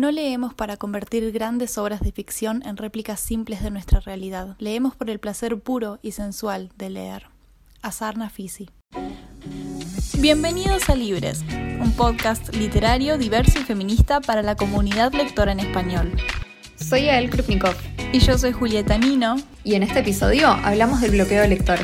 No leemos para convertir grandes obras de ficción en réplicas simples de nuestra realidad. Leemos por el placer puro y sensual de leer. Azar Nafisi. Bienvenidos a Libres, un podcast literario, diverso y feminista para la comunidad lectora en español. Soy Ael Krupnikov. Y yo soy Julieta Nino. Y en este episodio hablamos del bloqueo lector.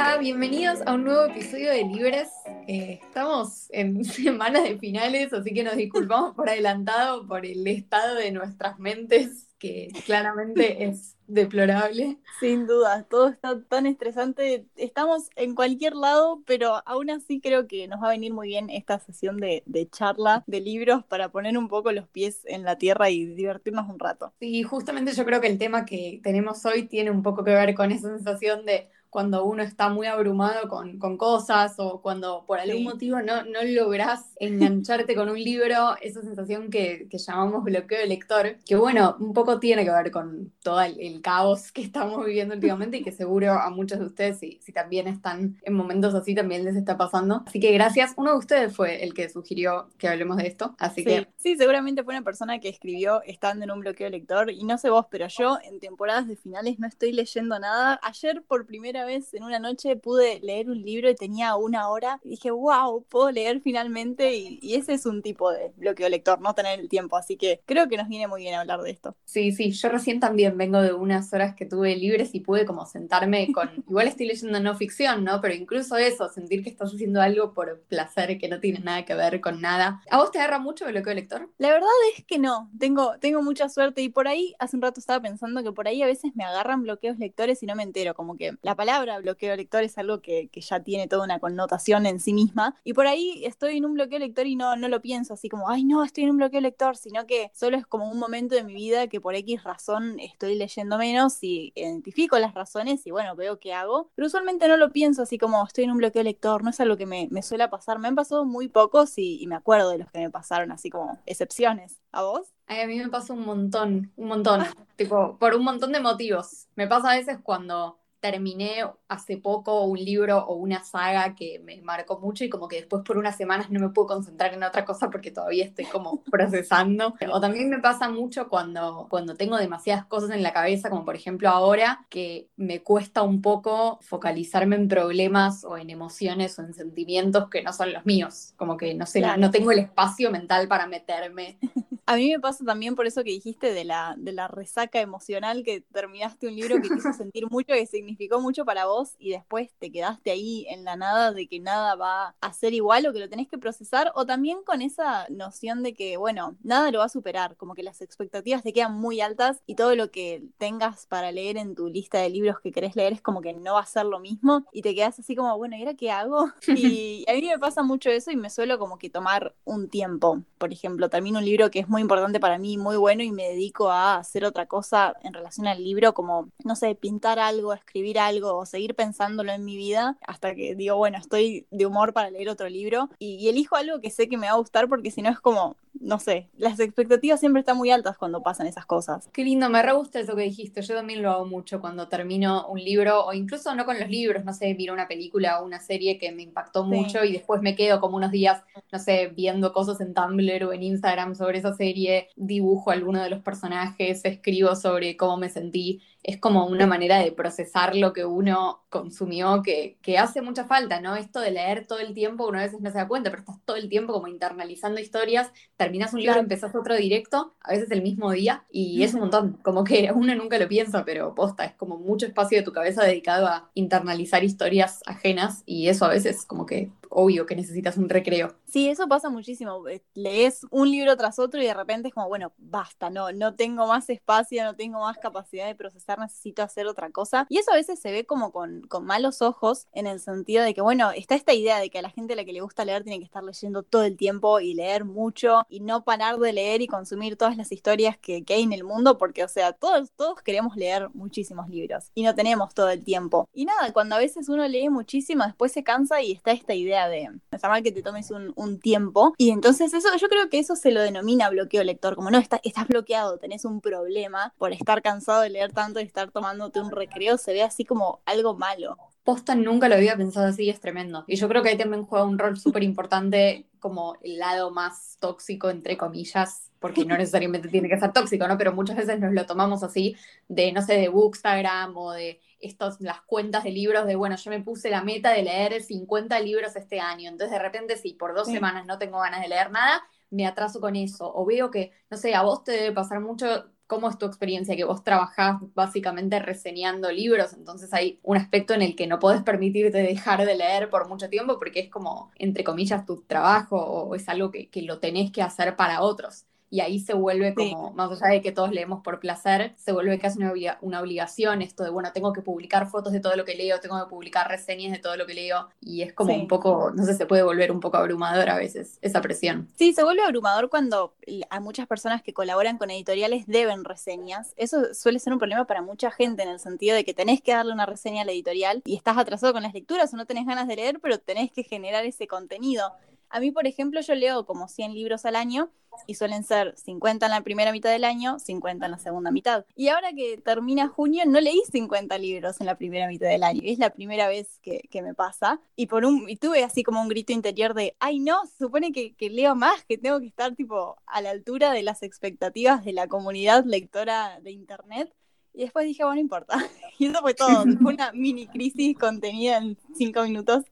Hola, bienvenidos a un nuevo episodio de Libres. Eh, estamos en semanas de finales, así que nos disculpamos por adelantado por el estado de nuestras mentes, que claramente es deplorable. Sin duda, todo está tan estresante. Estamos en cualquier lado, pero aún así creo que nos va a venir muy bien esta sesión de, de, charla de libros para poner un poco los pies en la tierra y divertirnos un rato. Sí, justamente yo creo que el tema que tenemos hoy tiene un poco que ver con esa sensación de cuando uno está muy abrumado con, con cosas o cuando por algún motivo no, no logras engancharte con un libro, esa sensación que, que, llamamos bloqueo de lector, que bueno, un poco tiene que ver con todo el, caos que estamos viviendo últimamente y que seguro a muchos de ustedes, si, si también están en momentos así, también les está pasando. Así que gracias. Uno de ustedes fue el que sugirió que hablemos de esto, así que... Sí, seguramente fue una persona que escribió estando en un bloqueo de lector y no sé vos, pero yo en temporadas de finales no estoy leyendo nada. Ayer por primera vez en una noche pude leer un libro y tenía una hora y dije, wow, puedo leer finalmente y, ese es un tipo de bloqueo lector, no tener el tiempo, así que creo que nos viene muy bien hablar de esto. Sí, sí, yo recién también vengo de unas horas que tuve libres y pude como sentarme con, igual estoy leyendo no ficción, ¿no? Pero incluso eso, sentir que estás haciendo algo por placer que no tiene nada que ver con nada. ¿A vos te agarra mucho el bloqueo lector? La verdad es que no, tengo, tengo mucha suerte y por ahí, hace un rato estaba pensando que por ahí a veces me agarran bloqueos lectores y no me entero, como que la palabra palabra bloqueo lector es algo que, ya tiene toda una connotación en sí misma. Y por ahí estoy en un bloqueo lector y no, no lo pienso así como, ay, no, estoy en un bloqueo lector, sino que solo es como un momento de mi vida que por X razón estoy leyendo menos y identifico las razones y bueno, veo qué hago. Pero usualmente no lo pienso así como estoy en un bloqueo lector, no es algo que me, me suele pasar. Me han pasado muy pocos y me acuerdo de los que me pasaron así como excepciones. ¿A vos? a mí me pasa un montón, un montón, tipo, por un montón de motivos. Me pasa a veces cuando terminé hace poco un libro o una saga que me marcó mucho y como que después por unas semanas no me puedo concentrar en otra cosa porque todavía estoy como procesando. O también me pasa mucho cuando, cuando tengo demasiadas cosas en la cabeza, como por ejemplo ahora, que me cuesta un poco focalizarme en problemas o en emociones o en sentimientos que no son los míos. Como que no sé, no tengo el espacio mental para meterme. A mí me pasa también por eso que dijiste de la, de la resaca emocional que terminaste un libro que te hizo sentir mucho significa significó mucho para vos y después te quedaste ahí en la nada de que nada va a ser igual o que lo tenés que procesar, o también con esa noción de que, bueno, nada lo va a superar, como que las expectativas te quedan muy altas y todo lo que tengas para leer en tu lista de libros que querés leer es como que no va a ser lo mismo y te quedas así como, bueno, ¿y ahora qué hago? Y a mí me pasa mucho eso y me suelo como que tomar un tiempo. Por ejemplo, termino un libro que es muy importante para mí, muy bueno y me dedico a hacer otra cosa en relación al libro, como, no sé, pintar algo, escribir escribir algo o seguir pensándolo en mi vida hasta que digo, bueno, estoy de humor para leer otro libro y, elijo algo que sé que me va a gustar porque si no es como, no sé, las expectativas siempre están muy altas cuando pasan esas cosas. Qué lindo, me re gusta eso que dijiste. Yo también lo hago mucho cuando termino un libro o incluso no con los libros, no sé, miro una película o una serie que me impactó mucho y después me quedo como unos días, no sé, viendo cosas en Tumblr o en Instagram sobre esa serie, dibujo alguno de los personajes, escribo sobre cómo me sentí es como una manera de procesar lo que uno consumió que, que, hace mucha falta, ¿no? Esto de leer todo el tiempo, uno a veces no se da cuenta, pero estás todo el tiempo como internalizando historias, terminas un libro, empezás otro directo, a veces el mismo día, y es un montón, como que uno nunca lo piensa, pero posta, es como mucho espacio de tu cabeza dedicado a internalizar historias ajenas, y eso a veces como que obvio que necesitas un recreo. Sí, eso pasa muchísimo. Eh, lees un libro tras otro y de repente es como, bueno, basta, no, no tengo más espacio, no tengo más capacidad de procesar, necesito hacer otra cosa. Y eso a veces se ve como con, con malos ojos en el sentido de que, bueno, está esta idea de que a la gente a la que le gusta leer tiene que estar leyendo todo el tiempo y leer mucho y no parar de leer y consumir todas las historias que, que hay en el mundo, porque, o sea, todos, todos queremos leer muchísimos libros y no tenemos todo el tiempo. Y nada, cuando a veces uno lee muchísimo, después se cansa y está esta idea idea de, está mal que te tomes un, tiempo. Y entonces eso, yo creo que eso se lo denomina bloqueo lector, como no, estás bloqueado, tenés un problema por estar cansado de leer tanto y estar tomándote un recreo, se ve así como algo malo. Posta nunca lo había pensado así, es tremendo. Y yo creo que ahí también juega un rol súper importante como el lado más tóxico, entre comillas, porque no necesariamente tiene que ser tóxico, ¿no? Pero muchas veces nos lo tomamos así, de, no sé, de Bookstagram o de estos, las cuentas de libros, de, bueno, yo me puse la meta de leer 50 libros este año, entonces de repente si por dos semanas no tengo ganas de leer nada, me atraso con eso. O veo que, no sé, a vos te debe pasar mucho ¿Cómo es tu experiencia? Que vos trabajás básicamente reseñando libros, entonces hay un aspecto en el que no podés permitirte dejar de leer por mucho tiempo porque es como, entre comillas, tu trabajo o es algo que, que lo tenés que hacer para otros y ahí se vuelve como, más allá de que todos leemos por placer, se vuelve casi una, una obligación esto de, bueno, tengo que publicar fotos de todo lo que leo, tengo que publicar reseñas de todo lo que leo, y es como un poco, no sé, se puede volver un poco abrumador a veces esa presión. Sí, se vuelve abrumador cuando a muchas personas que colaboran con editoriales deben reseñas. Eso suele ser un problema para mucha gente en el sentido de que tenés que darle una reseña a la editorial y estás atrasado con las lecturas o no tenés ganas de leer, pero tenés que generar ese contenido. A mí, por ejemplo, yo leo como 100 libros al año y suelen ser 50 en la primera mitad del año, 50 en la segunda mitad. Y ahora que termina junio, no leí 50 libros en la primera mitad del año. Es la primera vez que, me pasa. Y, por un, y tuve así como un grito interior de, ay no, se supone que, que leo más, que tengo que estar tipo a la altura de las expectativas de la comunidad lectora de Internet. Y después dije, bueno, no importa. Y eso fue todo. Fue una mini crisis contenida en cinco minutos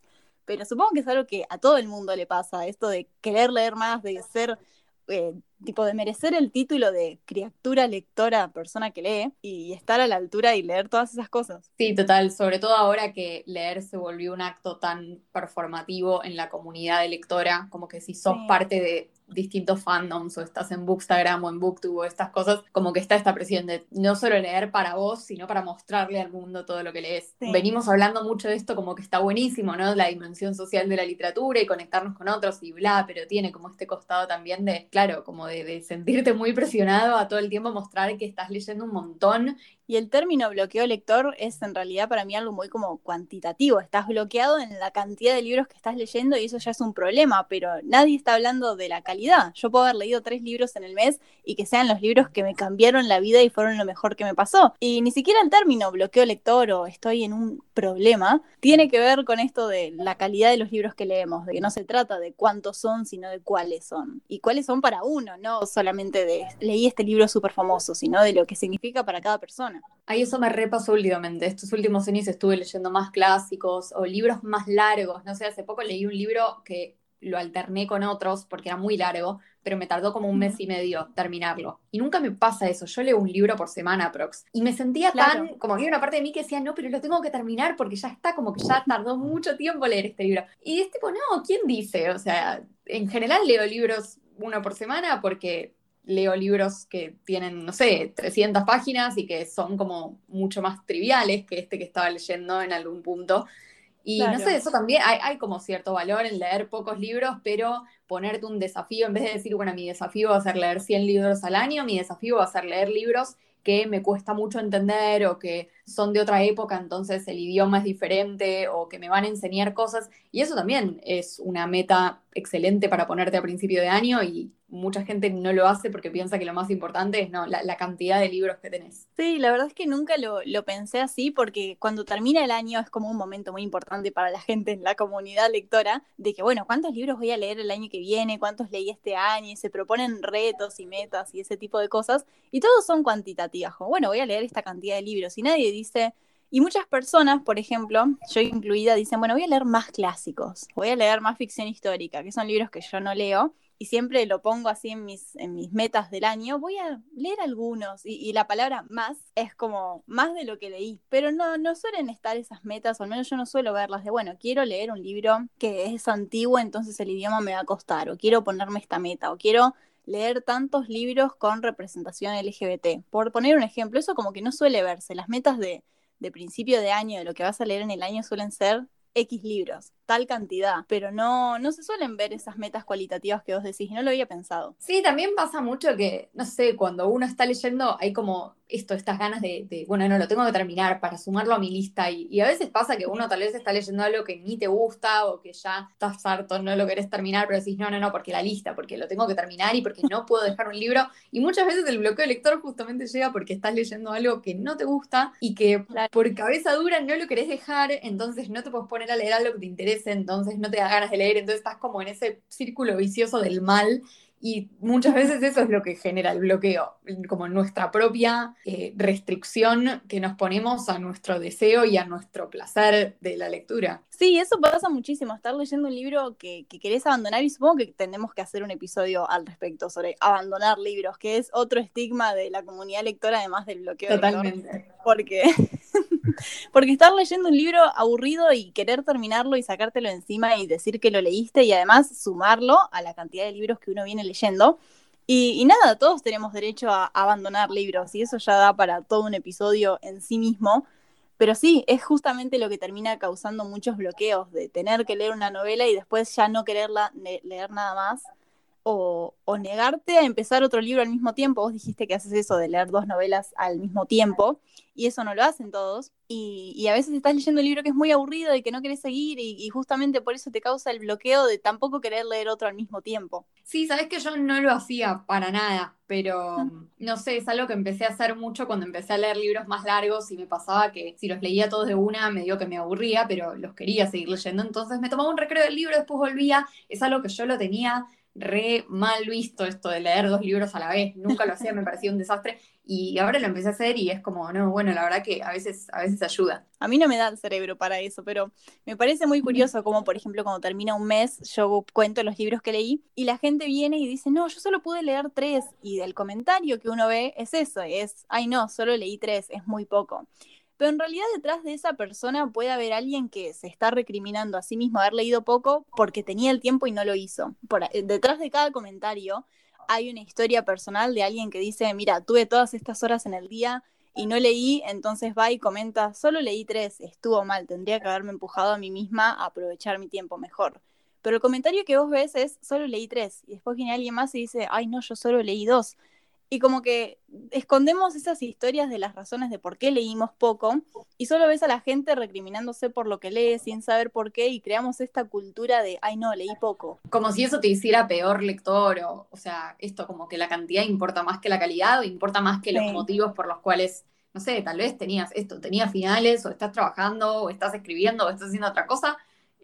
pero supongo que es algo que a todo el mundo le pasa, esto de querer leer más, de ser, eh, tipo, de merecer el título de criatura lectora, persona que lee, y estar a la altura y leer todas esas cosas. Sí, total, sobre todo ahora que leer se volvió un acto tan performativo en la comunidad de lectora, como que si sos parte de distintos fandoms o estás en Bookstagram o en Booktube o estas cosas, como que está esta presión de no solo leer para vos, sino para mostrarle al mundo todo lo que lees. Venimos hablando mucho de esto como que está buenísimo, ¿no? La dimensión social de la literatura y conectarnos con otros y bla, pero tiene como este costado también de, claro, como de, de sentirte muy presionado a todo el tiempo mostrar que estás leyendo un montón y el término bloqueo lector es en realidad para mí algo muy como cuantitativo. Estás bloqueado en la cantidad de libros que estás leyendo y eso ya es un problema, pero nadie está hablando de la calidad. Yo puedo haber leído tres libros en el mes y que sean los libros que me cambiaron la vida y fueron lo mejor que me pasó. Y ni siquiera el término bloqueo lector o estoy en un problema tiene que ver con esto de la calidad de los libros que leemos, de que no se trata de cuántos son, sino de cuáles son. Y cuáles son para uno, no solamente de leí este libro súper famoso, sino de lo que significa para cada persona. Ahí eso me repasó últimamente. Estos últimos años estuve leyendo más clásicos o libros más largos. No sé, hace poco leí un libro que lo alterné con otros porque era muy largo, pero me tardó como un mes y medio terminarlo. Y nunca me pasa eso. Yo leo un libro por semana, Prox. Y me sentía tan, como había una parte de mí que decía, no, pero lo tengo que terminar porque ya está, como que ya tardó mucho tiempo leer este libro. Y es tipo, no, ¿quién dice? O sea, en general leo libros uno por semana porque leo libros que tienen, no sé, 300 páginas y que son como mucho más triviales que este que estaba leyendo en algún punto. Y no sé, eso también, hay, hay, como cierto valor en leer pocos libros, pero ponerte un desafío, en vez de decir, bueno, mi desafío va a ser leer 100 libros al año, mi desafío va a ser leer libros que me cuesta mucho entender o que son de otra época, entonces el idioma es diferente o que me van a enseñar cosas. Y eso también es una meta excelente para ponerte a principio de año y mucha gente no lo hace porque piensa que lo más importante es no, la, cantidad de libros que tenés. Sí, la verdad es que nunca lo, lo, pensé así porque cuando termina el año es como un momento muy importante para la gente en la comunidad lectora de que, bueno, ¿cuántos libros voy a leer el año que viene? ¿Cuántos leí este año? Y se proponen retos y metas y ese tipo de cosas y todos son cuantitativas, como, bueno, voy a leer esta cantidad de libros y nadie dice y muchas personas, por ejemplo, yo incluida, dicen, bueno, voy a leer más clásicos, voy a leer más ficción histórica, que son libros que yo no leo, y siempre lo pongo así en mis, en mis metas del año, voy a leer algunos, y, la palabra más es como más de lo que leí, pero no, no suelen estar esas metas, o al menos yo no suelo verlas de, bueno, quiero leer un libro que es antiguo, entonces el idioma me va a costar, o quiero ponerme esta meta, o quiero leer tantos libros con representación LGBT. Por poner un ejemplo, eso como que no suele verse. Las metas de, de principio de año, de lo que vas a leer en el año, suelen ser X libros. Tal cantidad, pero no, no se suelen ver esas metas cualitativas que vos decís, no lo había pensado. Sí, también pasa mucho que, no sé, cuando uno está leyendo hay como esto, estas ganas de, bueno, no, lo tengo que terminar para sumarlo a mi lista y, a veces pasa que uno tal vez está leyendo algo que ni te gusta o que ya estás harto, no lo querés terminar, pero decís, no, no, no, porque la lista, porque lo tengo que terminar y porque no puedo dejar un libro y muchas veces el bloqueo de lector justamente llega porque estás leyendo algo que no te gusta y que por cabeza dura no lo querés dejar, entonces no te puedes poner a leer algo que te interese, entonces no te da ganas de leer, entonces estás como en ese círculo vicioso del mal y muchas veces eso es lo que genera el bloqueo, como nuestra propia eh, restricción que nos ponemos a nuestro deseo y a nuestro placer de la lectura. Sí, eso pasa muchísimo, estar leyendo un libro que, que querés abandonar y supongo que tenemos que hacer un episodio al respecto sobre abandonar libros, que es otro estigma de la comunidad lectora además del bloqueo. Totalmente. porque porque estar leyendo un libro aburrido y querer terminarlo y sacártelo encima y decir que lo leíste y además sumarlo a la cantidad de libros que uno viene leyendo. Y, nada, todos tenemos derecho a, abandonar libros y eso ya da para todo un episodio en sí mismo. Pero sí, es justamente lo que termina causando muchos bloqueos de tener que leer una novela y después ya no quererla leer nada más o, negarte a empezar otro libro al mismo tiempo. Vos dijiste que haces eso de leer dos novelas al mismo tiempo y eso no lo hacen todos. Y, a veces estás leyendo un libro que es muy aburrido y que no querés seguir y, justamente por eso te causa el bloqueo de tampoco querer leer otro al mismo tiempo. Sí, sabes que yo no lo hacía para nada, pero no sé, es algo que empecé a hacer mucho cuando empecé a leer libros más largos y me pasaba que si los leía todos de una me dio que me aburría, pero los quería seguir leyendo, entonces me tomaba un recreo del libro, después volvía, es algo que yo lo tenía re mal visto esto de leer dos libros a la vez, nunca lo hacía, me parecía un desastre y ahora lo empecé a hacer y es como, no, bueno, la verdad que a veces, a veces ayuda. A mí no me da el cerebro para eso, pero me parece muy curioso como, por ejemplo, cuando termina un mes, yo cuento los libros que leí y la gente viene y dice, no, yo solo pude leer tres y del comentario que uno ve es eso, es, ay no, solo leí tres, es muy poco. Pero en realidad detrás de esa persona puede haber alguien que se está recriminando a sí mismo haber leído poco porque tenía el tiempo y no lo hizo. Detrás de cada comentario hay una historia personal de alguien que dice, mira, tuve todas estas horas en el día y no leí, entonces va y comenta, solo leí tres, estuvo mal, tendría que haberme empujado a mí misma a aprovechar mi tiempo mejor. Pero el comentario que vos ves es, solo leí tres, y después viene alguien más y dice, ay no, yo solo leí dos y como que escondemos esas historias de las razones de por qué leímos poco y solo ves a la gente recriminándose por lo que lee sin saber por qué y creamos esta cultura de, ay no, leí poco. Como si eso te hiciera peor lector o, o sea, esto como que la cantidad importa más que la calidad o importa más que los motivos por los cuales, no sé, tal vez tenías esto, tenías finales o estás trabajando o estás escribiendo o estás haciendo otra cosa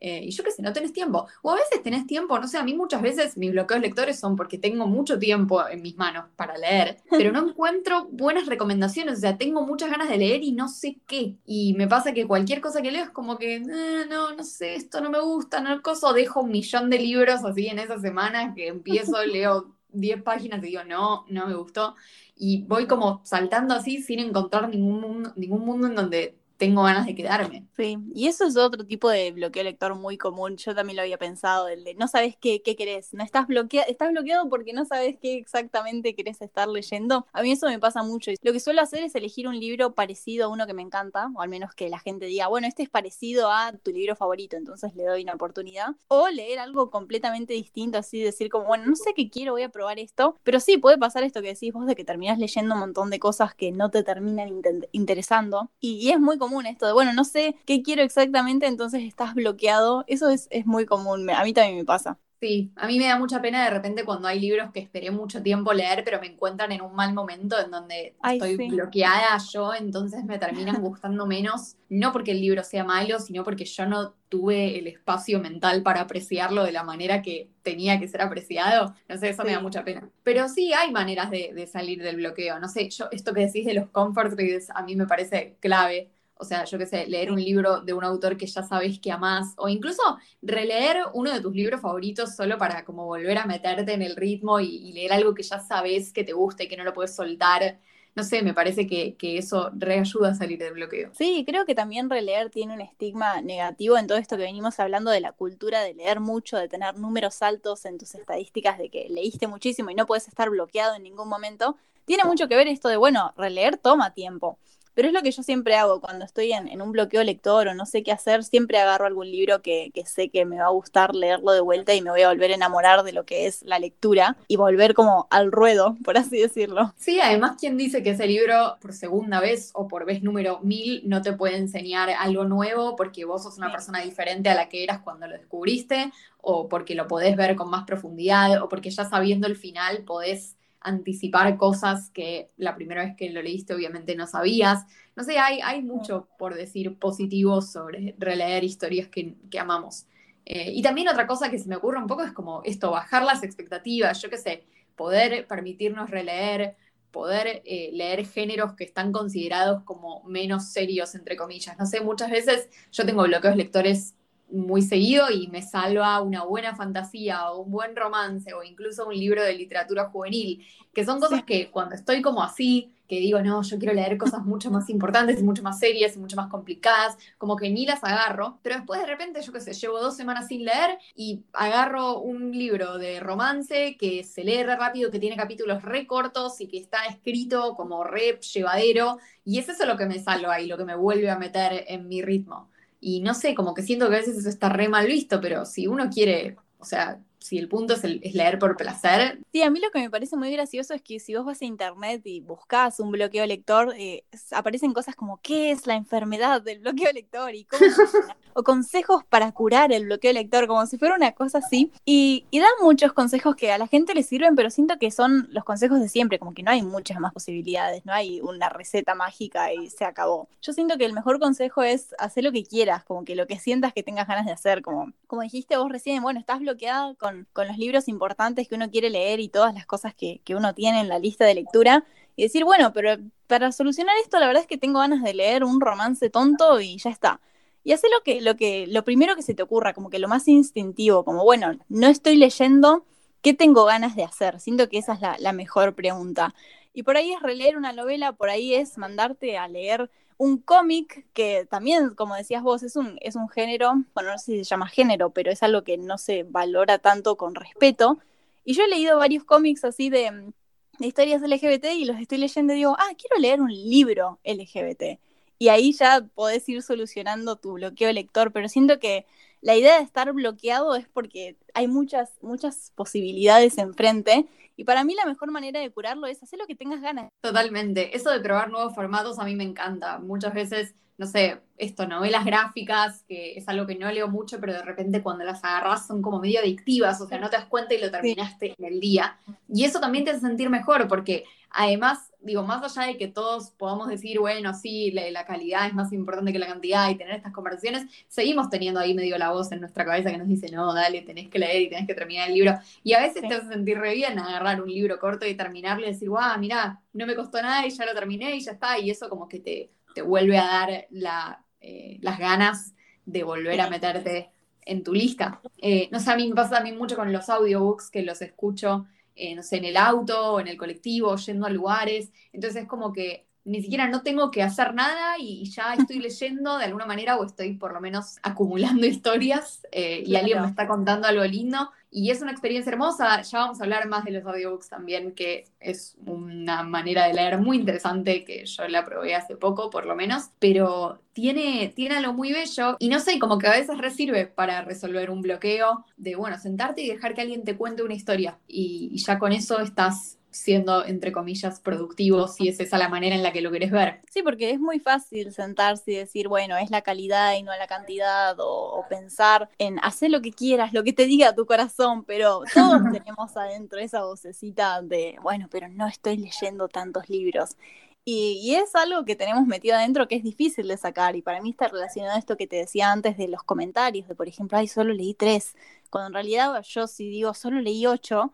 eh, y yo qué sé, no tenés tiempo. O a veces tenés tiempo, no sé, a mí muchas veces mis bloqueos lectores son porque tengo mucho tiempo en mis manos para leer, pero no encuentro buenas recomendaciones, o sea, tengo muchas ganas de leer y no sé qué. Y me pasa que cualquier cosa que leo es como que, eh, no, no sé, esto no me gusta, no coso, dejo un millón de libros así en esas semanas que empiezo, leo 10 páginas y digo, no, no me gustó. Y voy como saltando así sin encontrar ningún ningún mundo en donde tengo ganas de quedarme. Sí, y eso es otro tipo de bloqueo lector muy común. Yo también lo había pensado, el de no sabes qué, qué querés, no estás bloqueado, estás bloqueado porque no sabes qué exactamente querés estar leyendo. A mí eso me pasa mucho. Lo que suelo hacer es elegir un libro parecido a uno que me encanta, o al menos que la gente diga, bueno, este es parecido a tu libro favorito, entonces le doy una oportunidad. O leer algo completamente distinto, así decir como, bueno, no sé qué quiero, voy a probar esto. Pero sí, puede pasar esto que decís vos de que terminás leyendo un montón de cosas que no te terminan interesando. Y, y es muy común esto de, bueno, no sé qué quiero exactamente, entonces estás bloqueado. Eso es, es muy común, a mí también me pasa. Sí, a mí me da mucha pena de repente cuando hay libros que esperé mucho tiempo leer, pero me encuentran en un mal momento en donde estoy bloqueada yo, entonces me terminan gustando menos, no porque el libro sea malo, sino porque yo no tuve el espacio mental para apreciarlo de la manera que tenía que ser apreciado. No sé, eso me da mucha pena. Pero sí hay maneras de, de salir del bloqueo. No sé, yo esto que decís de los comfort reads a mí me parece clave o sea, yo qué sé, leer un libro de un autor que ya sabes que amás, o incluso releer uno de tus libros favoritos solo para como volver a meterte en el ritmo y, leer algo que ya sabes que te gusta y que no lo puedes soltar. No sé, me parece que, que eso reayuda a salir del bloqueo. Sí, creo que también releer tiene un estigma negativo en todo esto que venimos hablando de la cultura de leer mucho, de tener números altos en tus estadísticas de que leíste muchísimo y no puedes estar bloqueado en ningún momento. Tiene mucho que ver esto de, bueno, releer toma tiempo pero es lo que yo siempre hago cuando estoy en, un bloqueo lector o no sé qué hacer, siempre agarro algún libro que, que, sé que me va a gustar leerlo de vuelta y me voy a volver a enamorar de lo que es la lectura y volver como al ruedo, por así decirlo. Sí, además, quien dice que ese libro por segunda vez o por vez número mil no te puede enseñar algo nuevo porque vos sos una persona diferente a la que eras cuando lo descubriste o porque lo podés ver con más profundidad o porque ya sabiendo el final podés anticipar cosas que la primera vez que lo leíste obviamente no sabías. No sé, hay, hay mucho por decir positivo sobre releer historias que, amamos. Eh, y también otra cosa que se me ocurre un poco es como esto, bajar las expectativas, yo qué sé, poder permitirnos releer, poder eh, leer géneros que están considerados como menos serios, entre comillas. No sé, muchas veces yo tengo bloqueos lectores muy seguido y me salva una buena fantasía o un buen romance o incluso un libro de literatura juvenil, que son cosas que cuando estoy como así, que digo, no, yo quiero leer cosas mucho más importantes y mucho más serias y mucho más complicadas, como que ni las agarro, pero después de repente, yo qué sé, llevo dos semanas sin leer y agarro un libro de romance que se lee re rápido, que tiene capítulos re cortos y que está escrito como re llevadero, y es eso lo que me salva y lo que me vuelve a meter en mi ritmo. Y no sé, como que siento que a veces eso está re mal visto, pero si uno quiere, o sea, si el punto es, leer por placer. Sí, a mí lo que me parece muy gracioso es que si vos vas a internet y buscas un bloqueo lector, eh, aparecen cosas como ¿qué es la enfermedad del bloqueo lector? y cómo o consejos para curar el bloqueo lector, como si fuera una cosa así. Y, y dan muchos consejos que a la gente le sirven, pero siento que son los consejos de siempre, como que no hay muchas más posibilidades, no hay una receta mágica y se acabó. Yo siento que el mejor consejo es hacer lo que quieras, como que lo que sientas que tengas ganas de hacer, como, como dijiste vos recién, bueno, estás bloqueada con con, los libros importantes que uno quiere leer y todas las cosas que, uno tiene en la lista de lectura y decir, bueno, pero para solucionar esto la verdad es que tengo ganas de leer un romance tonto y ya está. Y hacer lo que, lo que, lo primero que se te ocurra, como que lo más instintivo, como bueno, no estoy leyendo, ¿qué tengo ganas de hacer? Siento que esa es la, la mejor pregunta. Y por ahí es releer una novela, por ahí es mandarte a leer un cómic que también, como decías vos, es un, es un género, bueno, no sé si se llama género, pero es algo que no se valora tanto con respeto. Y yo he leído varios cómics así de, historias LGBT y los estoy leyendo y digo, ah, quiero leer un libro LGBT. Y ahí ya podés ir solucionando tu bloqueo lector, pero siento que la idea de estar bloqueado es porque hay muchas, muchas posibilidades enfrente y para mí la mejor manera de curarlo es hacer lo que tengas ganas. Totalmente. Eso de probar nuevos formatos a mí me encanta. Muchas veces, no sé, esto, novelas gráficas, que es algo que no leo mucho, pero de repente cuando las agarras son como medio adictivas, o sea, no te das cuenta y lo terminaste en el día. Y eso también te hace sentir mejor, porque además, digo, más allá de que todos podamos decir, bueno, sí, la, calidad es más importante que la cantidad y tener estas conversaciones, seguimos teniendo ahí medio la voz en nuestra cabeza que nos dice, no, dale, tenés que leer y tenés que terminar el libro. Y a veces te hace sentir re bien agarrar un libro corto y terminarlo y decir, guau, mira, no me costó nada y ya lo terminé y ya está. Y eso como que te, te vuelve a dar la, eh, las ganas de volver a meterte en tu lista. Eh, no sé, a mí me pasa también mucho con los audiobooks que los escucho eh, no sé, en el auto en el colectivo, yendo a lugares. Entonces es como que ni siquiera no tengo que hacer nada y ya estoy leyendo de alguna manera o estoy por lo menos acumulando historias eh, y alguien me está contando algo lindo. Y es una experiencia hermosa. Ya vamos a hablar más de los audiobooks también, que es una manera de leer muy interesante que yo la probé hace poco, por lo menos. Pero tiene, tiene algo muy bello y no sé, como que a veces resirve para resolver un bloqueo de, bueno, sentarte y dejar que alguien te cuente una historia. y ya con eso estás siendo, entre comillas, productivo, si es esa la manera en la que lo querés ver. Sí, porque es muy fácil sentarse y decir, bueno, es la calidad y no la cantidad, o, pensar en hacer lo que quieras, lo que te diga tu corazón, pero todos tenemos adentro esa vocecita de, bueno, pero no estoy leyendo tantos libros. Y, y, es algo que tenemos metido adentro que es difícil de sacar. Y para mí está relacionado a esto que te decía antes de los comentarios, de por ejemplo, ay, solo leí tres. Cuando en realidad yo si digo solo leí ocho,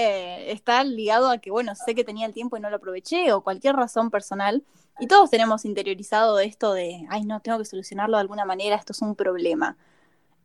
eh, está ligado a que, bueno, sé que tenía el tiempo y no lo aproveché o cualquier razón personal. Y todos tenemos interiorizado esto de, ay, no, tengo que solucionarlo de alguna manera, esto es un problema.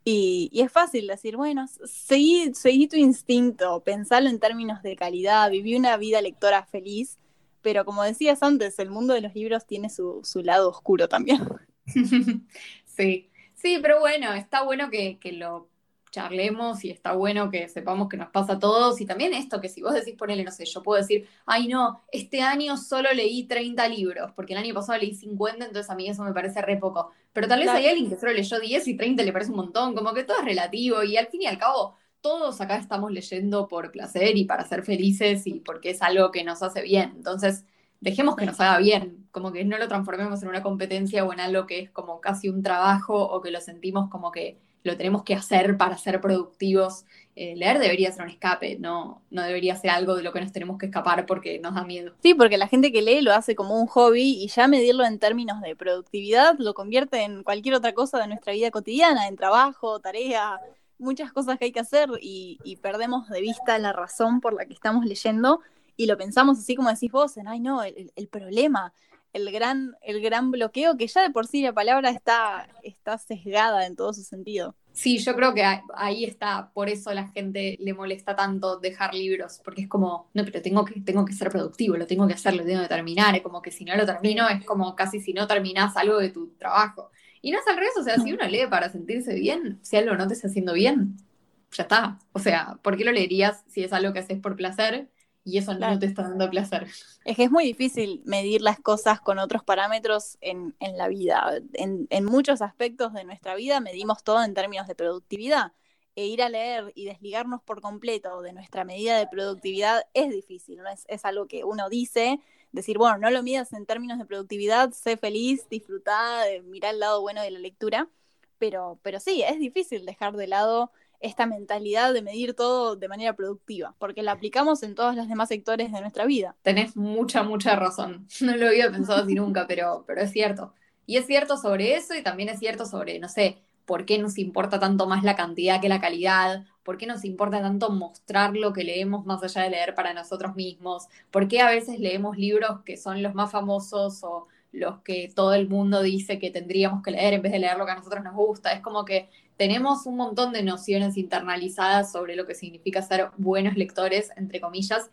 Y, es fácil decir, bueno, seguí, seguí tu instinto, pensalo en términos de calidad, viví una vida lectora feliz, pero como decías antes, el mundo de los libros tiene su, su lado oscuro también. Sí, sí, pero bueno, está bueno que, que lo charlemos y está bueno que sepamos que nos pasa a todos. Y también esto, que si vos decís, ponele, no sé, yo puedo decir, ay no, este año solo leí 30 libros, porque el año pasado leí 50, entonces a mí eso me parece re poco. Pero tal vez hay alguien que solo leyó 10 y 30 le parece un montón, como que todo es relativo y al fin y al cabo todos acá estamos leyendo por placer y para ser felices y porque es algo que nos hace bien. Entonces, dejemos que nos haga bien, como que no lo transformemos en una competencia o en algo que es como casi un trabajo o que lo sentimos como que lo tenemos que hacer para ser productivos. Eh, leer debería ser un escape, no, no debería ser algo de lo que nos tenemos que escapar porque nos da miedo. Sí, porque la gente que lee lo hace como un hobby y ya medirlo en términos de productividad lo convierte en cualquier otra cosa de nuestra vida cotidiana, en trabajo, tarea, muchas cosas que hay que hacer y, perdemos de vista la razón por la que estamos leyendo y lo pensamos así como decís vos, en, ay no, el, el problema, el gran, el gran bloqueo que ya de por sí la palabra está, está sesgada en todo su sentido. Sí, yo creo que ahí está, por eso la gente le molesta tanto dejar libros, porque es como, no, pero tengo que, tengo que ser productivo, lo tengo que hacer, lo tengo que terminar, es como que si no lo termino es como casi si no terminás algo de tu trabajo. Y no es al revés, o sea, si uno lee para sentirse bien, si algo no te está haciendo bien, ya está. O sea, ¿por qué lo leerías si es algo que haces por placer y eso no te está dando placer? Es que es muy difícil medir las cosas con otros parámetros en, en la vida. En, en, muchos aspectos de nuestra vida medimos todo en términos de productividad. E ir a leer y desligarnos por completo de nuestra medida de productividad es difícil, ¿no? es, es algo que uno dice decir, bueno, no lo midas en términos de productividad, sé feliz, disfrutar, mirar el lado bueno de la lectura, pero, pero sí, es difícil dejar de lado esta mentalidad de medir todo de manera productiva, porque la aplicamos en todos los demás sectores de nuestra vida. Tenés mucha, mucha razón. No lo había pensado así nunca, pero, pero es cierto. Y es cierto sobre eso y también es cierto sobre, no sé, por qué nos importa tanto más la cantidad que la calidad, por qué nos importa tanto mostrar lo que leemos más allá de leer para nosotros mismos, por qué a veces leemos libros que son los más famosos o los que todo el mundo dice que tendríamos que leer en vez de leer lo que a nosotros nos gusta. Es como que tenemos un montón de nociones internalizadas sobre lo que significa ser buenos lectores, entre comillas,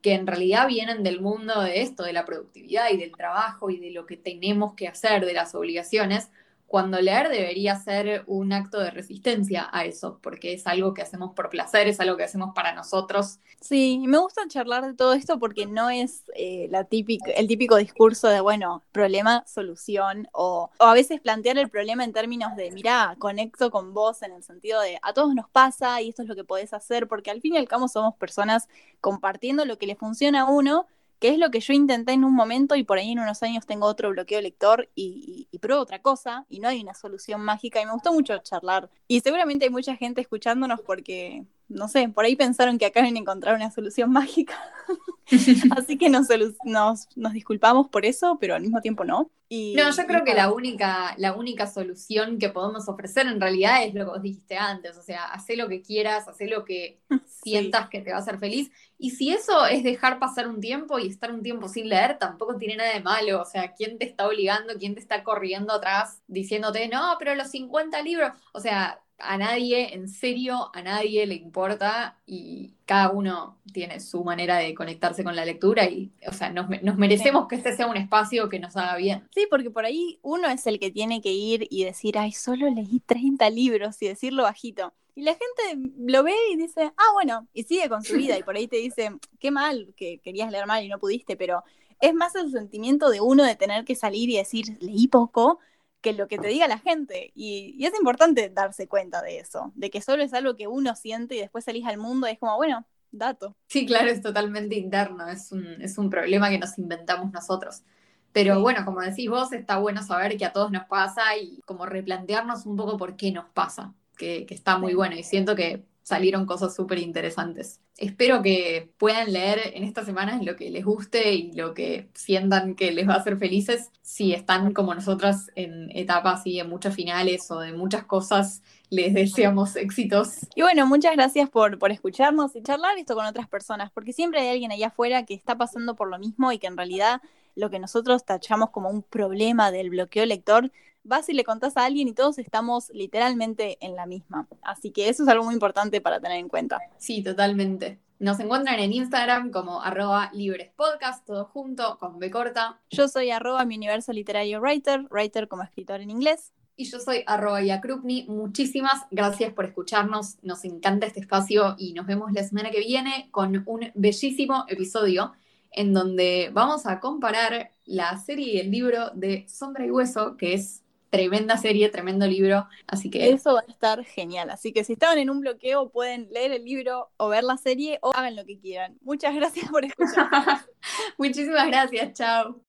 que en realidad vienen del mundo de esto, de la productividad y del trabajo y de lo que tenemos que hacer, de las obligaciones, cuando leer debería ser un acto de resistencia a eso, porque es algo que hacemos por placer, es algo que hacemos para nosotros. Sí, me gusta charlar de todo esto porque no es eh, la típica, el típico discurso de, bueno, problema, solución, o, a veces plantear el problema en términos de, mira, conecto con vos en el sentido de, a todos nos pasa y esto es lo que podés hacer, porque al fin y al cabo somos personas compartiendo lo que le funciona a uno que es lo que yo intenté en un momento y por ahí en unos años tengo otro bloqueo lector y, y, pruebo otra cosa y no hay una solución mágica y me gustó mucho charlar. Y seguramente hay mucha gente escuchándonos porque, no sé, por ahí pensaron que acá iban a encontrar una solución mágica. Así que nos, nos, nos, disculpamos por eso, pero al mismo tiempo no. Y, no, yo creo que la única, la única solución que podemos ofrecer en realidad es lo que vos dijiste antes, o sea, haz lo que quieras, haz lo que sientas que te va a hacer feliz. Y si eso es dejar pasar un tiempo y estar un tiempo sin leer, tampoco tiene nada de malo, o sea, ¿quién te está obligando, quién te está corriendo atrás diciéndote, no, pero los 50 libros, o sea, a nadie, en serio, a nadie le importa y cada uno tiene su manera de conectarse con la lectura y, o sea, nos, merecemos que este sea un espacio que nos haga bien. Sí, porque por ahí uno es el que tiene que ir y decir, ay, solo leí 30 libros y decirlo bajito. Y la gente lo ve y dice, ah, bueno, y sigue con su vida y por ahí te dice, qué mal que querías leer mal y no pudiste, pero es más el sentimiento de uno de tener que salir y decir, leí poco, que lo que te diga la gente. Y, es importante darse cuenta de eso, de que solo es algo que uno siente y después salís al mundo y es como, bueno, dato. Sí, claro, es totalmente interno, es un, es un problema que nos inventamos nosotros. Pero bueno, como decís vos, está bueno saber que a todos nos pasa y como replantearnos un poco por qué nos pasa, que, que está muy bueno. Y siento que salieron cosas súper interesantes. Espero que puedan leer en estas semanas lo que les guste y lo que sientan que les va a hacer felices. Si están como nosotras en etapas y en muchas finales o de muchas cosas, les deseamos éxitos. Y bueno, muchas gracias por, por escucharnos y charlar esto con otras personas, porque siempre hay alguien allá afuera que está pasando por lo mismo y que en realidad lo que nosotros tachamos como un problema del bloqueo lector vas y le contás a alguien y todos estamos literalmente en la misma. Así que eso es algo muy importante para tener en cuenta. Sí, totalmente. Nos encuentran en Instagram como arroba librespodcast, todo junto, con B corta. Yo soy arroba mi universo literario writer, writer como escritor en inglés. y yo soy arroba Yakrupni. Muchísimas gracias por escucharnos, nos encanta este espacio y nos vemos la semana que viene con un bellísimo episodio en donde vamos a comparar la serie y el libro de Sombra y Hueso, que es tremenda serie, tremendo libro, así que... Eso va a estar genial, así que si estaban en un bloqueo pueden leer el libro o ver la serie o hagan lo que quieran. Muchas gracias por escuchar. Muchísimas gracias, chao.